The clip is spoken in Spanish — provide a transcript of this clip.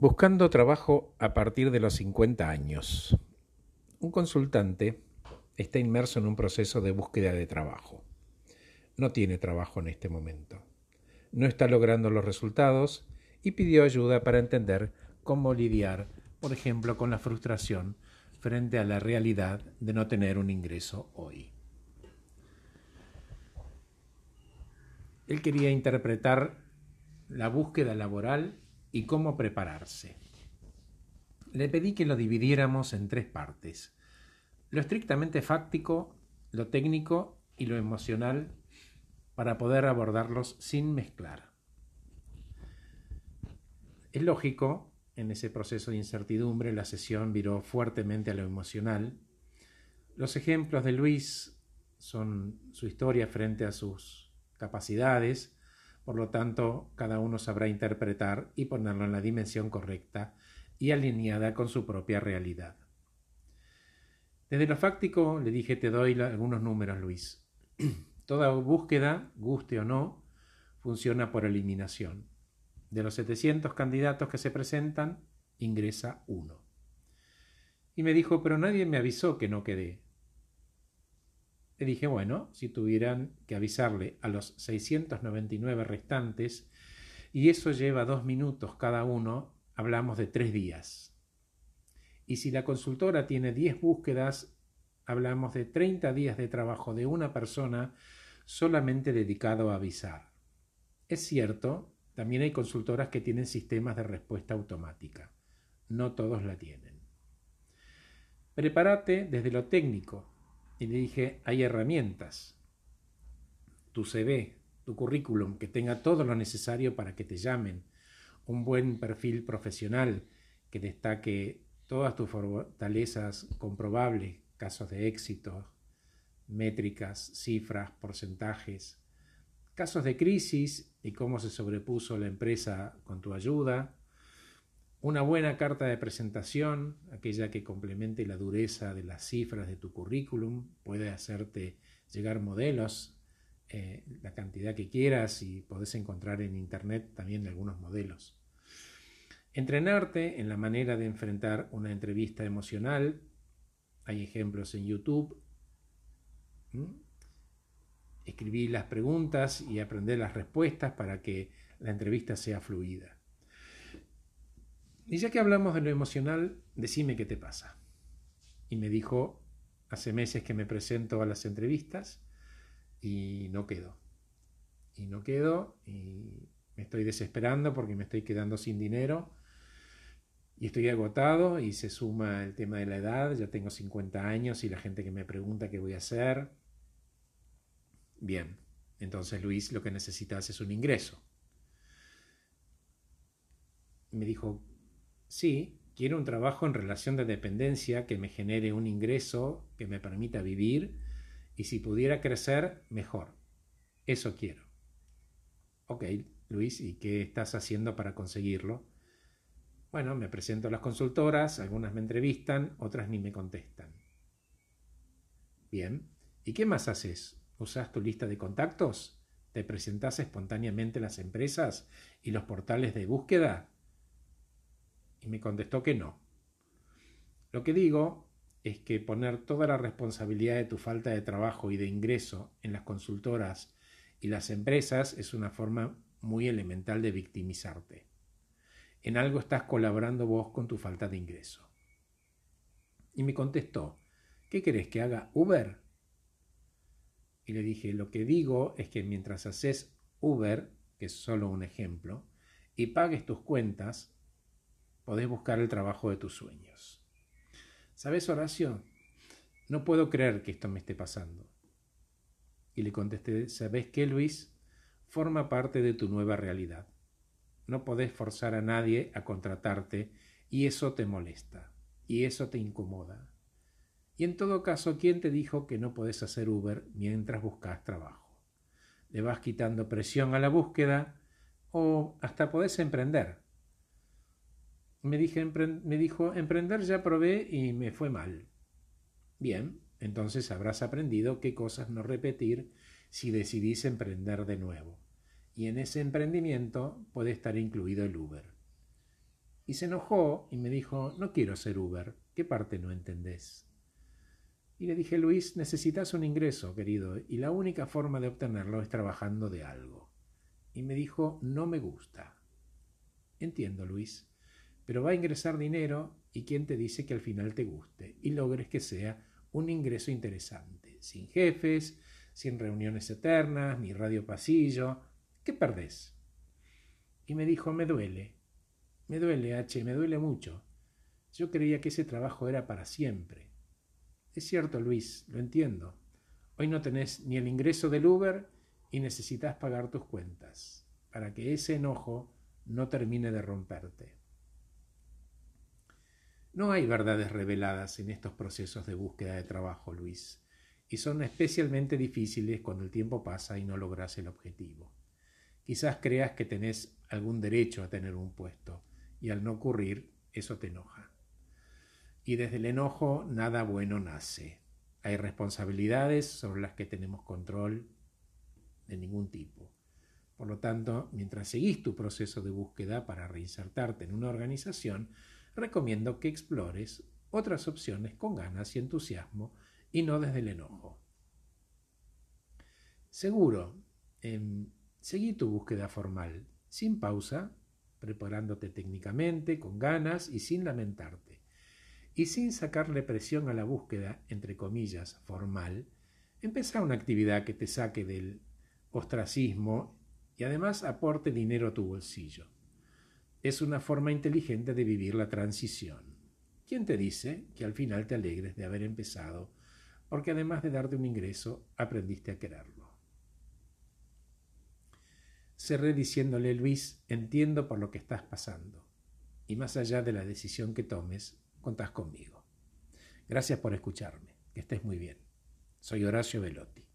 Buscando trabajo a partir de los 50 años. Un consultante está inmerso en un proceso de búsqueda de trabajo. No tiene trabajo en este momento. No está logrando los resultados y pidió ayuda para entender cómo lidiar, por ejemplo, con la frustración frente a la realidad de no tener un ingreso hoy. Él quería interpretar la búsqueda laboral y cómo prepararse. Le pedí que lo dividiéramos en tres partes. Lo estrictamente fáctico, lo técnico y lo emocional para poder abordarlos sin mezclar. Es lógico, en ese proceso de incertidumbre la sesión viró fuertemente a lo emocional. Los ejemplos de Luis son su historia frente a sus capacidades, por lo tanto, cada uno sabrá interpretar y ponerlo en la dimensión correcta y alineada con su propia realidad. Desde lo fáctico le dije te doy algunos números, Luis. Toda búsqueda, guste o no, funciona por eliminación. De los 700 candidatos que se presentan, ingresa uno. Y me dijo, pero nadie me avisó que no quedé. Le dije, bueno, si tuvieran que avisarle a los 699 restantes, y eso lleva dos minutos cada uno, hablamos de tres días. Y si la consultora tiene 10 búsquedas, hablamos de 30 días de trabajo de una persona solamente dedicado a avisar. Es cierto, también hay consultoras que tienen sistemas de respuesta automática. No todos la tienen. Prepárate desde lo técnico, y le dije, hay herramientas. Tu CV, tu currículum, que tenga todo lo necesario para que te llamen. Un buen perfil profesional que destaque todas tus fortalezas comprobables, casos de éxito, métricas, cifras, porcentajes, casos de crisis y cómo se sobrepuso la empresa con tu ayuda, una buena carta de presentación, aquella que complemente la dureza de las cifras de tu currículum, puede hacerte llegar modelos, eh, la cantidad que quieras y podés encontrar en internet también algunos modelos. Entrenarte en la manera de enfrentar una entrevista emocional, hay ejemplos en YouTube. Escribir las preguntas y aprender las respuestas para que la entrevista sea fluida. Y ya que hablamos de lo emocional, decime qué te pasa. Y me dijo, hace meses que me presento a las entrevistas y no quedo. Y no quedo y me estoy desesperando porque me estoy quedando sin dinero y estoy agotado y se suma el tema de la edad, ya tengo 50 años y la gente que me pregunta qué voy a hacer. Bien, entonces Luis lo que necesitas es un ingreso. Me dijo, Sí, quiero un trabajo en relación de dependencia que me genere un ingreso que me permita vivir y si pudiera crecer, mejor. Eso quiero. Ok, Luis, ¿y qué estás haciendo para conseguirlo? Bueno, me presento a las consultoras, algunas me entrevistan, otras ni me contestan. Bien, ¿y qué más haces? ¿Usas tu lista de contactos? ¿Te presentas espontáneamente en las empresas y los portales de búsqueda? Y me contestó que no. Lo que digo es que poner toda la responsabilidad de tu falta de trabajo y de ingreso en las consultoras y las empresas es una forma muy elemental de victimizarte. En algo estás colaborando vos con tu falta de ingreso. Y me contestó, ¿qué querés que haga Uber? Y le dije, lo que digo es que mientras haces Uber, que es solo un ejemplo, y pagues tus cuentas, podés buscar el trabajo de tus sueños. ¿Sabes, Horacio? No puedo creer que esto me esté pasando. Y le contesté, ¿sabes qué, Luis? Forma parte de tu nueva realidad. No podés forzar a nadie a contratarte y eso te molesta y eso te incomoda. Y en todo caso, ¿quién te dijo que no podés hacer Uber mientras buscas trabajo? Le vas quitando presión a la búsqueda o hasta podés emprender me, dijo, emprender ya probé y me fue mal. Bien, entonces habrás aprendido qué cosas no repetir si decidís emprender de nuevo. Y en ese emprendimiento puede estar incluido el Uber. Y se enojó y me dijo, no quiero ser Uber, ¿qué parte no entendés? Y le dije, Luis, necesitas un ingreso, querido, y la única forma de obtenerlo es trabajando de algo. Y me dijo, no me gusta. Entiendo, Luis, pero va a ingresar dinero y quién te dice que al final te guste y logres que sea un ingreso interesante, sin jefes, sin reuniones eternas, ni radio pasillo. ¿Qué perdés? Y me dijo, me duele, me duele, H, me duele mucho. Yo creía que ese trabajo era para siempre. Es cierto, Luis, lo entiendo. Hoy no tenés ni el ingreso del Uber y necesitas pagar tus cuentas, para que ese enojo no termine de romperte. No hay verdades reveladas en estos procesos de búsqueda de trabajo, Luis, y son especialmente difíciles cuando el tiempo pasa y no logras el objetivo. Quizás creas que tenés algún derecho a tener un puesto, y al no ocurrir, eso te enoja. Y desde el enojo nada bueno nace. Hay responsabilidades sobre las que tenemos control de ningún tipo. Por lo tanto, mientras seguís tu proceso de búsqueda para reinsertarte en una organización, recomiendo que explores otras opciones con ganas y entusiasmo y no desde el enojo. Seguro, eh, seguí tu búsqueda formal, sin pausa, preparándote técnicamente, con ganas y sin lamentarte. Y sin sacarle presión a la búsqueda, entre comillas, formal, empezá una actividad que te saque del ostracismo y además aporte dinero a tu bolsillo. Es una forma inteligente de vivir la transición. ¿Quién te dice que al final te alegres de haber empezado? Porque además de darte un ingreso, aprendiste a quererlo. Cerré diciéndole, Luis, entiendo por lo que estás pasando. Y más allá de la decisión que tomes, contás conmigo. Gracias por escucharme. Que estés muy bien. Soy Horacio Velotti.